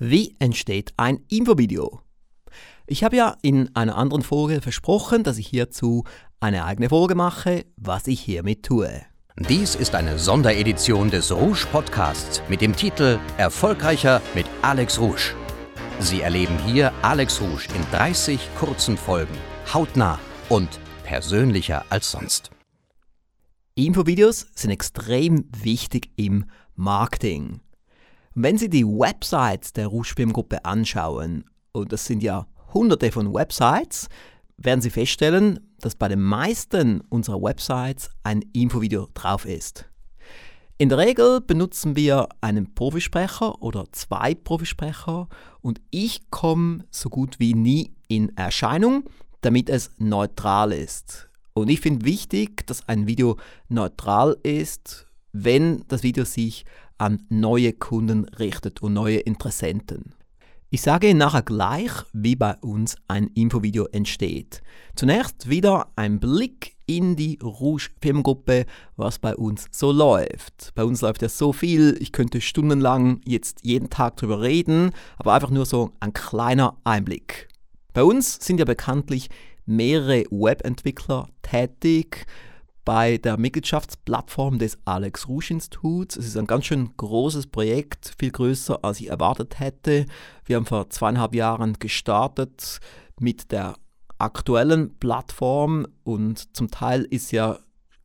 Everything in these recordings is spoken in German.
Wie entsteht ein Infovideo? Ich habe ja in einer anderen Folge versprochen, dass ich hierzu eine eigene Folge mache, was ich hiermit tue. Dies ist eine Sonderedition des Rouge Podcasts mit dem Titel Erfolgreicher mit Alex Rouge. Sie erleben hier Alex Rouge in 30 kurzen Folgen, hautnah und persönlicher als sonst. Infovideos sind extrem wichtig im Marketing. Wenn Sie die Websites der Rouge Firmengruppe anschauen, und das sind ja hunderte von Websites, werden Sie feststellen, dass bei den meisten unserer Websites ein Infovideo drauf ist. In der Regel benutzen wir einen Profisprecher oder zwei Profisprecher und ich komme so gut wie nie in Erscheinung, damit es neutral ist. Und ich finde wichtig, dass ein Video neutral ist, wenn das Video sich an neue Kunden richtet und neue Interessenten. Ich sage Ihnen nachher gleich, wie bei uns ein Infovideo entsteht. Zunächst wieder ein Blick in die Rouge Firmengruppe, was bei uns so läuft. Bei uns läuft ja so viel, ich könnte stundenlang jetzt jeden Tag drüber reden, aber einfach nur so ein kleiner Einblick. Bei uns sind ja bekanntlich mehrere Webentwickler tätig bei der Mitgliedschaftsplattform des Alex Rouge Instituts. Es ist ein ganz schön großes Projekt, viel größer als ich erwartet hätte. Wir haben vor zweieinhalb Jahren gestartet mit der aktuellen Plattform und zum Teil ist ja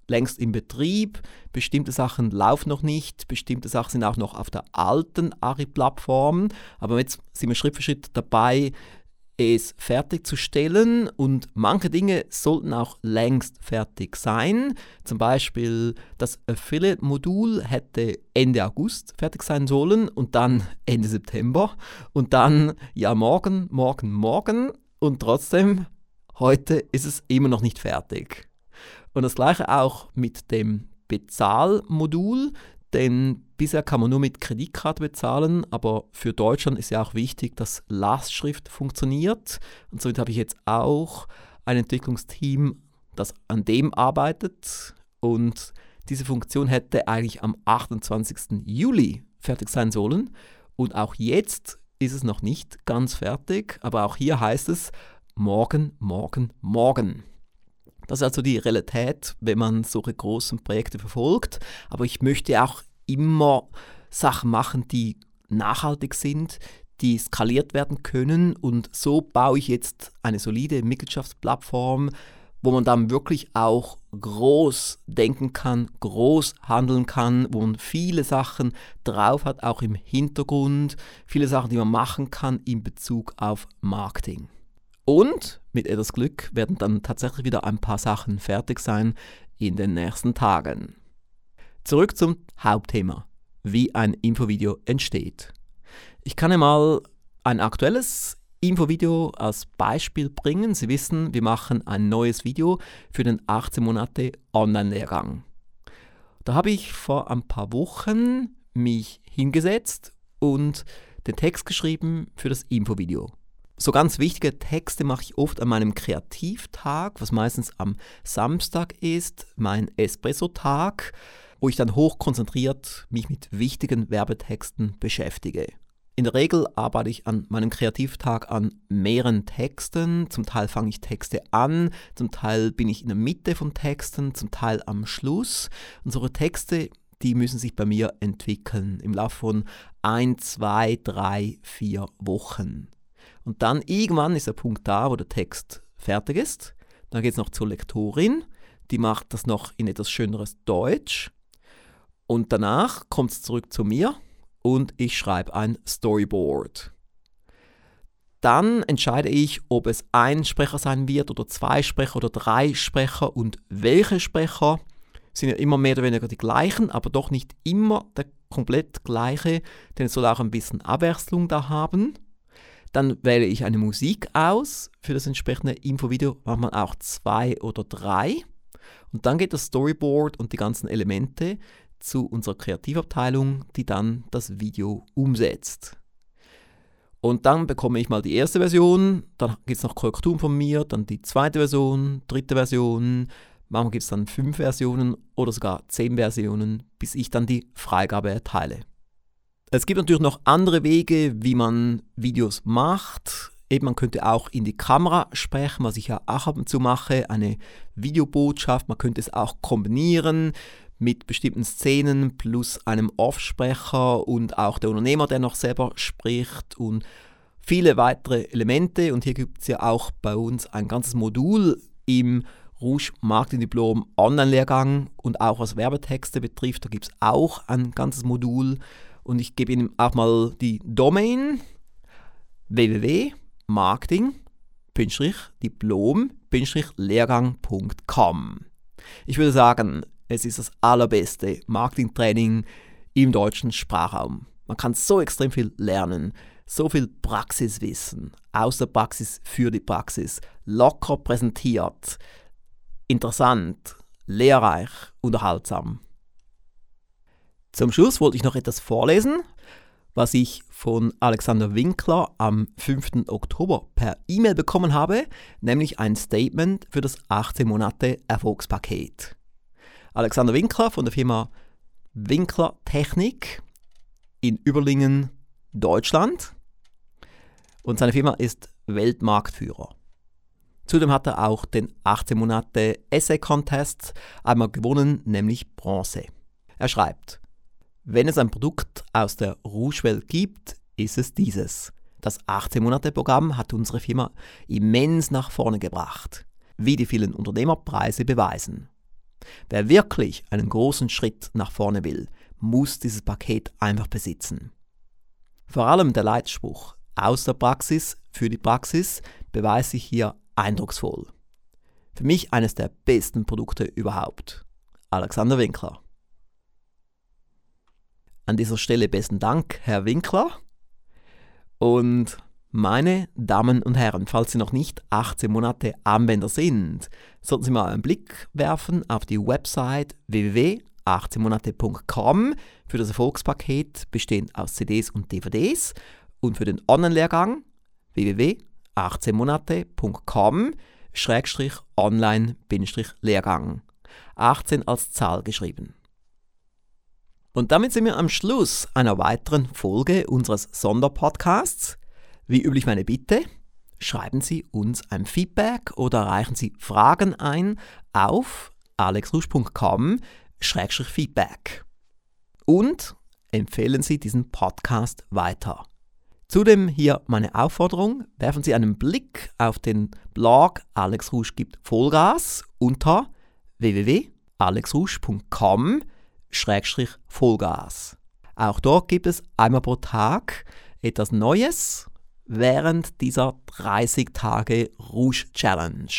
längst im Betrieb. Bestimmte Sachen laufen noch nicht, bestimmte Sachen sind auch noch auf der alten ARI-Plattform. Aber jetzt sind wir Schritt für Schritt dabei, es fertigzustellen und manche Dinge sollten auch längst fertig sein. Zum Beispiel das Affiliate-Modul hätte Ende August fertig sein sollen und dann Ende September und dann ja morgen, morgen, morgen und trotzdem heute ist es immer noch nicht fertig. Und das gleiche auch mit dem Bezahlmodul. Denn bisher kann man nur mit Kreditkarte bezahlen, aber für Deutschland ist ja auch wichtig, dass Lastschrift funktioniert. Und somit habe ich jetzt auch ein Entwicklungsteam, das an dem arbeitet. Und diese Funktion hätte eigentlich am 28. Juli fertig sein sollen. Und auch jetzt ist es noch nicht ganz fertig, aber auch hier heißt es morgen, morgen, morgen. Das ist also die Realität, wenn man solche großen Projekte verfolgt. Aber ich möchte auch immer Sachen machen, die nachhaltig sind, die skaliert werden können. Und so baue ich jetzt eine solide Mitgliedschaftsplattform, wo man dann wirklich auch groß denken kann, groß handeln kann, wo man viele Sachen drauf hat, auch im Hintergrund, viele Sachen, die man machen kann in Bezug auf Marketing. Und mit etwas Glück werden dann tatsächlich wieder ein paar Sachen fertig sein in den nächsten Tagen. Zurück zum Hauptthema, wie ein Infovideo entsteht. Ich kann einmal ein aktuelles Infovideo als Beispiel bringen. Sie wissen, wir machen ein neues Video für den 18 Monate Online-Lehrgang. Da habe ich vor ein paar Wochen mich hingesetzt und den Text geschrieben für das Infovideo. So ganz wichtige Texte mache ich oft an meinem Kreativtag, was meistens am Samstag ist, mein Espresso-Tag, wo ich dann hochkonzentriert mich mit wichtigen Werbetexten beschäftige. In der Regel arbeite ich an meinem Kreativtag an mehreren Texten. Zum Teil fange ich Texte an, zum Teil bin ich in der Mitte von Texten, zum Teil am Schluss. Unsere Texte, die müssen sich bei mir entwickeln im Laufe von ein, zwei, drei, vier Wochen. Und dann irgendwann ist der Punkt da, wo der Text fertig ist. Dann geht es noch zur Lektorin, die macht das noch in etwas schöneres Deutsch. Und danach kommt es zurück zu mir und ich schreibe ein Storyboard. Dann entscheide ich, ob es ein Sprecher sein wird oder zwei Sprecher oder drei Sprecher und welche Sprecher sind ja immer mehr oder weniger die gleichen, aber doch nicht immer der komplett gleiche, denn es soll auch ein bisschen Abwechslung da haben. Dann wähle ich eine Musik aus für das entsprechende Infovideo, manchmal auch zwei oder drei. Und dann geht das Storyboard und die ganzen Elemente zu unserer Kreativabteilung, die dann das Video umsetzt. Und dann bekomme ich mal die erste Version, dann gibt es noch Korrekturen von mir, dann die zweite Version, dritte Version, manchmal gibt es dann fünf Versionen oder sogar zehn Versionen, bis ich dann die Freigabe erteile. Es gibt natürlich noch andere Wege, wie man Videos macht. Eben, man könnte auch in die Kamera sprechen, was ich ja auch ab und zu mache, eine Videobotschaft. Man könnte es auch kombinieren mit bestimmten Szenen plus einem Offsprecher und auch der Unternehmer, der noch selber spricht und viele weitere Elemente. Und hier gibt es ja auch bei uns ein ganzes Modul im Rouge Marketing Diplom Online-Lehrgang und auch was Werbetexte betrifft, da gibt es auch ein ganzes Modul und ich gebe Ihnen auch mal die Domain www.marketing-diplom-lehrgang.com. Ich würde sagen, es ist das allerbeste Marketingtraining im deutschen Sprachraum. Man kann so extrem viel lernen, so viel Praxiswissen, aus der Praxis für die Praxis, locker präsentiert, interessant, lehrreich, unterhaltsam. Zum Schluss wollte ich noch etwas vorlesen, was ich von Alexander Winkler am 5. Oktober per E-Mail bekommen habe, nämlich ein Statement für das 18 Monate Erfolgspaket. Alexander Winkler von der Firma Winkler Technik in Überlingen, Deutschland. Und seine Firma ist Weltmarktführer. Zudem hat er auch den 18 Monate Essay Contest einmal gewonnen, nämlich Bronze. Er schreibt, wenn es ein Produkt aus der Rouge-Welt gibt, ist es dieses. Das 18-Monate-Programm hat unsere Firma immens nach vorne gebracht, wie die vielen Unternehmerpreise beweisen. Wer wirklich einen großen Schritt nach vorne will, muss dieses Paket einfach besitzen. Vor allem der Leitspruch aus der Praxis für die Praxis beweist sich hier eindrucksvoll. Für mich eines der besten Produkte überhaupt. Alexander Winkler. An dieser Stelle besten Dank, Herr Winkler. Und meine Damen und Herren, falls Sie noch nicht 18 Monate Anwender sind, sollten Sie mal einen Blick werfen auf die Website www.18monate.com für das Erfolgspaket bestehend aus CDs und DVDs und für den Online-Lehrgang www.18monate.com Online-Lehrgang. 18 als Zahl geschrieben. Und damit sind wir am Schluss einer weiteren Folge unseres Sonderpodcasts. Wie üblich meine Bitte, schreiben Sie uns ein Feedback oder reichen Sie Fragen ein auf alexrusch.com-feedback. Und empfehlen Sie diesen Podcast weiter. Zudem hier meine Aufforderung, werfen Sie einen Blick auf den Blog Alex Rusch gibt Vollgas unter www.alexrusch.com Vollgas. Auch dort gibt es einmal pro Tag etwas Neues während dieser 30 Tage Rouge Challenge.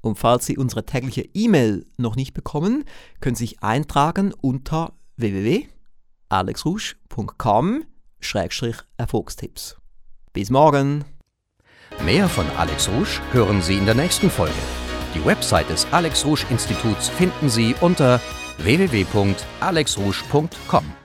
Und falls Sie unsere tägliche E-Mail noch nicht bekommen, können Sie sich eintragen unter www.alexrouge.com-erfolgstipps. Bis morgen! Mehr von Alex Rouge hören Sie in der nächsten Folge. Die Website des Alex Rouge Instituts finden Sie unter www.alexrouge.com.